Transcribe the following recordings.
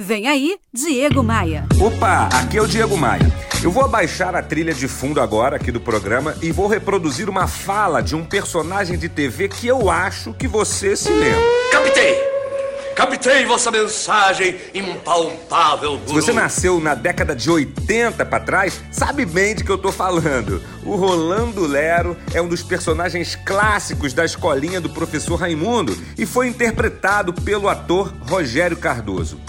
Vem aí, Diego Maia. Opa, aqui é o Diego Maia. Eu vou abaixar a trilha de fundo agora aqui do programa e vou reproduzir uma fala de um personagem de TV que eu acho que você se lembra. Captei! Captei vossa mensagem impalpável, Se você nasceu na década de 80 para trás, sabe bem de que eu tô falando. O Rolando Lero é um dos personagens clássicos da escolinha do professor Raimundo e foi interpretado pelo ator Rogério Cardoso.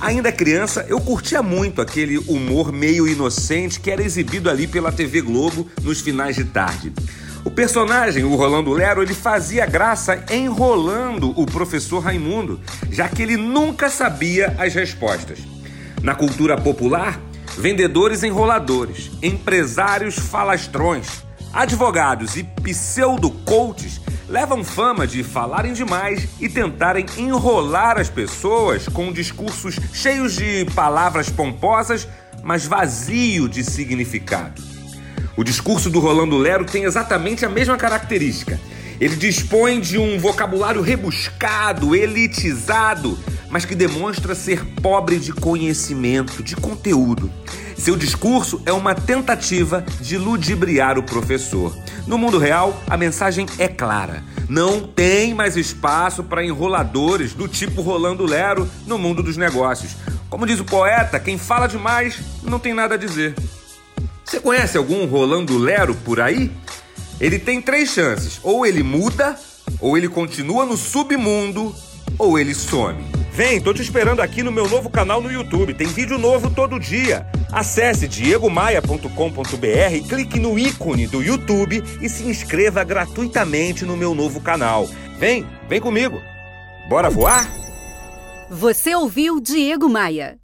Ainda criança, eu curtia muito aquele humor meio inocente que era exibido ali pela TV Globo nos finais de tarde. O personagem, o Rolando Lero, ele fazia graça enrolando o professor Raimundo, já que ele nunca sabia as respostas. Na cultura popular, vendedores enroladores, empresários falastrões, advogados e pseudo-coaches levam fama de falarem demais e tentarem enrolar as pessoas com discursos cheios de palavras pomposas, mas vazio de significado. O discurso do Rolando Lero tem exatamente a mesma característica. Ele dispõe de um vocabulário rebuscado, elitizado, mas que demonstra ser pobre de conhecimento, de conteúdo. Seu discurso é uma tentativa de ludibriar o professor. No mundo real, a mensagem é clara. Não tem mais espaço para enroladores do tipo Rolando Lero no mundo dos negócios. Como diz o poeta, quem fala demais não tem nada a dizer. Você conhece algum Rolando Lero por aí? Ele tem três chances: ou ele muda, ou ele continua no submundo, ou ele some. Vem, tô te esperando aqui no meu novo canal no YouTube. Tem vídeo novo todo dia. Acesse diegomaia.com.br, clique no ícone do YouTube e se inscreva gratuitamente no meu novo canal. Vem, vem comigo. Bora voar? Você ouviu Diego Maia.